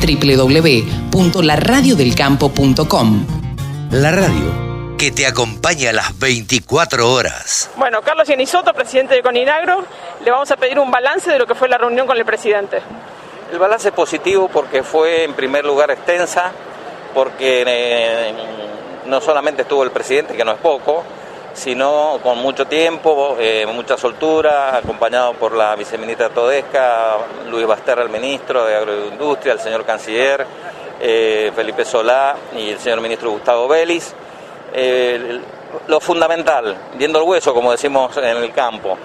www.laradiodelcampo.com. La radio que te acompaña a las 24 horas. Bueno, Carlos Yanisoto, presidente de Coninagro, le vamos a pedir un balance de lo que fue la reunión con el presidente. El balance es positivo porque fue en primer lugar extensa, porque eh, no solamente estuvo el presidente, que no es poco, sino con mucho tiempo, eh, mucha soltura, acompañado por la viceministra Todesca, Luis Basterra, el ministro de Agroindustria, el señor canciller, eh, Felipe Solá y el señor ministro Gustavo Vélez. Eh, lo fundamental, viendo el hueso, como decimos en el campo,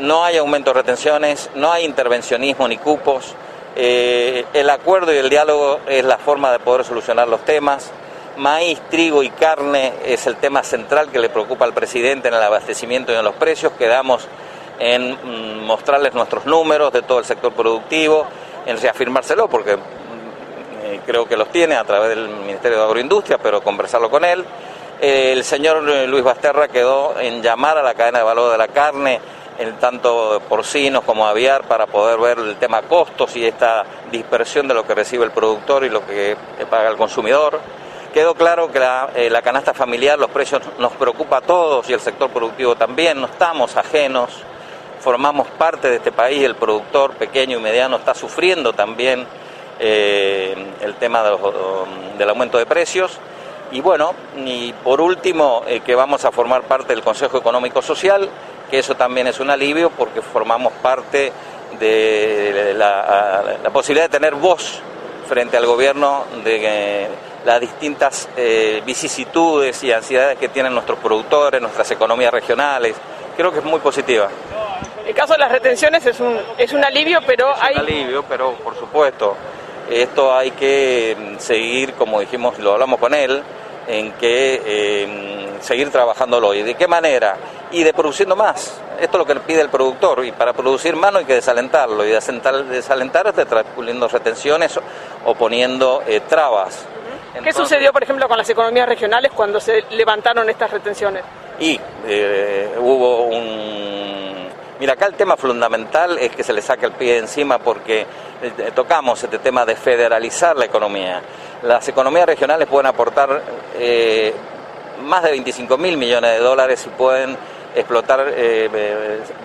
no hay aumento de retenciones, no hay intervencionismo ni cupos, el acuerdo y el diálogo es la forma de poder solucionar los temas maíz, trigo y carne es el tema central que le preocupa al presidente en el abastecimiento y en los precios. Quedamos en mm, mostrarles nuestros números de todo el sector productivo, en reafirmárselo, porque mm, eh, creo que los tiene a través del Ministerio de Agroindustria, pero conversarlo con él. el señor Luis Basterra quedó en llamar a la cadena de valor de la carne, en tanto porcinos como aviar, para poder ver el tema costos y esta dispersión de lo que recibe el productor y lo que paga el consumidor. Quedó claro que eh, la, canasta familiar, los precios nos preocupa a todos y el sector productivo también, no estamos ajenos, formamos parte de este país, el productor pequeño y mediano está sufriendo también eh, el tema del aumento de precios. Y bueno, y por último, eh, que vamos a formar parte del Consejo Económico Social, que eso también es un alivio porque formamos parte de la, la posibilidad de tener voz frente al gobierno de las distintas eh, vicisitudes y ansiedades que tienen nuestros productores, nuestras economías regionales. Creo que es muy positiva. El caso de las retenciones es un, es un alivio, pero es hay... Un alivio, pero por supuesto, esto hay que mm, seguir, como dijimos, lo hablamos con él, en que eh, seguir trabajándolo. ¿Y de qué manera? Y de produciendo más. Esto es lo que pide el productor. Y para producir más no hay que desalentarlo. Y desalentar, desalentar es de poniendo retenciones o poniendo eh, trabas. ¿Qué sucedió, por ejemplo, con las economías regionales cuando se levantaron estas retenciones? Y eh, hubo un... Mira, acá el tema fundamental es que se le saque el pie de encima porque eh, tocamos este tema de federalizar la economía. Las economías regionales pueden aportar eh, más de 25 mil millones de dólares y pueden explotar,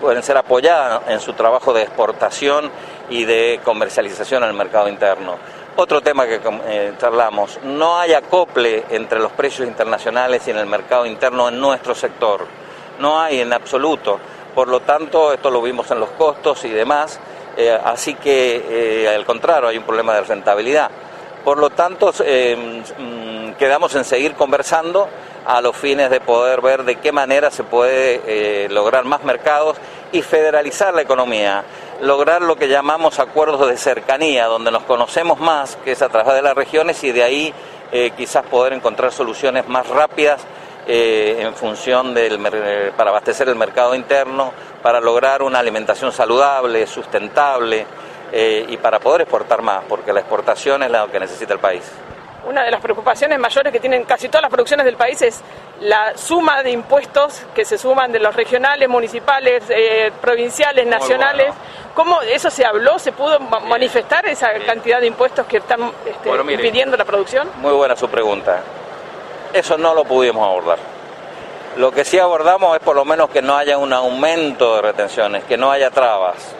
pueden ser apoyadas en su trabajo de exportación y de comercialización en el mercado interno. Otro tema que eh, charlamos, no hay acople entre los precios internacionales y en el mercado interno en nuestro sector. No hay en absoluto. Por lo tanto, esto lo vimos en los costos y demás. Eh, así que, eh, al contrario, hay un problema de rentabilidad. Por lo tanto, mm, quedamos en seguir conversando a los fines de poder ver de qué manera se puede lograr más mercados y federalizar la economía lograr lo que llamamos acuerdos de cercanía, donde nos conocemos más, que es a través de las regiones, y de ahí eh, quizás poder encontrar soluciones más rápidas eh, en función del para abastecer el mercado interno, para lograr una alimentación saludable, sustentable eh, y para poder exportar más, porque la exportación es lo que necesita el país una de las preocupaciones mayores que tienen casi todas las producciones del país es la suma de impuestos que se suman de los regionales, municipales, eh, provinciales, nacionales. ¿Cómo eso se habló? ¿Se pudo manifestar esa cantidad de impuestos que están este, impidiendo la producción? Muy buena su pregunta. Eso no lo pudimos abordar. Lo que sí abordamos es por lo menos que no haya un aumento de retenciones, que no haya trabas.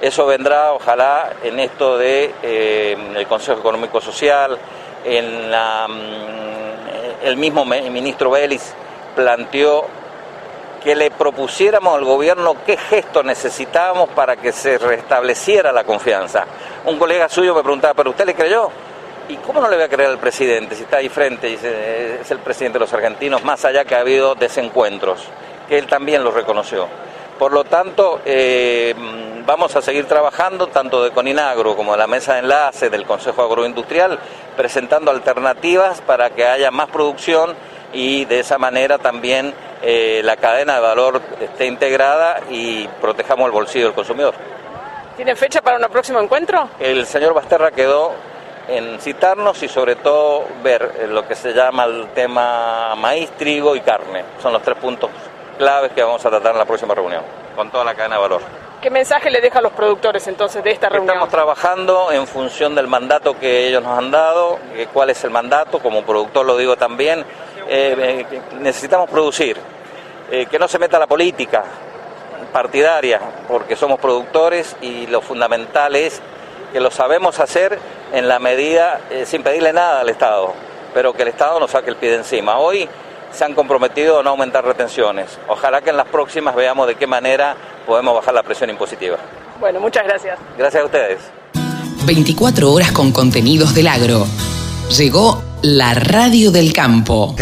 Eso vendrá, ojalá, en esto de eh, el Consejo Económico Social, en la, mm, el mismo ministro Vélez planteó que le propusiéramos al gobierno qué gesto necesitábamos para que se restableciera la confianza. Un colega suyo me preguntaba, ¿pero usted le creyó? ¿Y cómo no le voy a creer al presidente si está ahí frente? Dice, es el presidente de los argentinos, más allá que ha habido desencuentros, que él también lo reconoció. Por lo tanto, eh, vamos a seguir trabajando tanto de Coninagro como de la mesa de enlace del Consejo Agroindustrial, presentando alternativas para que haya más producción y de esa manera también eh, la cadena de valor esté integrada y protejamos el bolsillo del consumidor. ¿Tiene fecha para un próximo encuentro? El señor Basterra quedó en citarnos y sobre todo ver lo que se llama el tema maíz, trigo y carne. Son los tres puntos claves que vamos a tratar en la próxima reunión, con toda la cadena de valor. ¿Qué mensaje le deja a los productores entonces de esta reunión? Estamos trabajando en función del mandato que ellos nos han dado, cuál es el mandato, como productor lo digo también, eh, eh, necesitamos producir, eh, que no se meta la política partidaria, porque somos productores y lo fundamental es que lo sabemos hacer en la medida, sin pedirle nada al Estado, pero que el Estado nos saque el pie de encima. Hoy se han comprometido a no aumentar retenciones. Ojalá que en las próximas veamos de qué manera podemos bajar la presión impositiva. Bueno, muchas gracias. Gracias a ustedes. 24 horas con contenidos del agro. Llegó la radio del campo.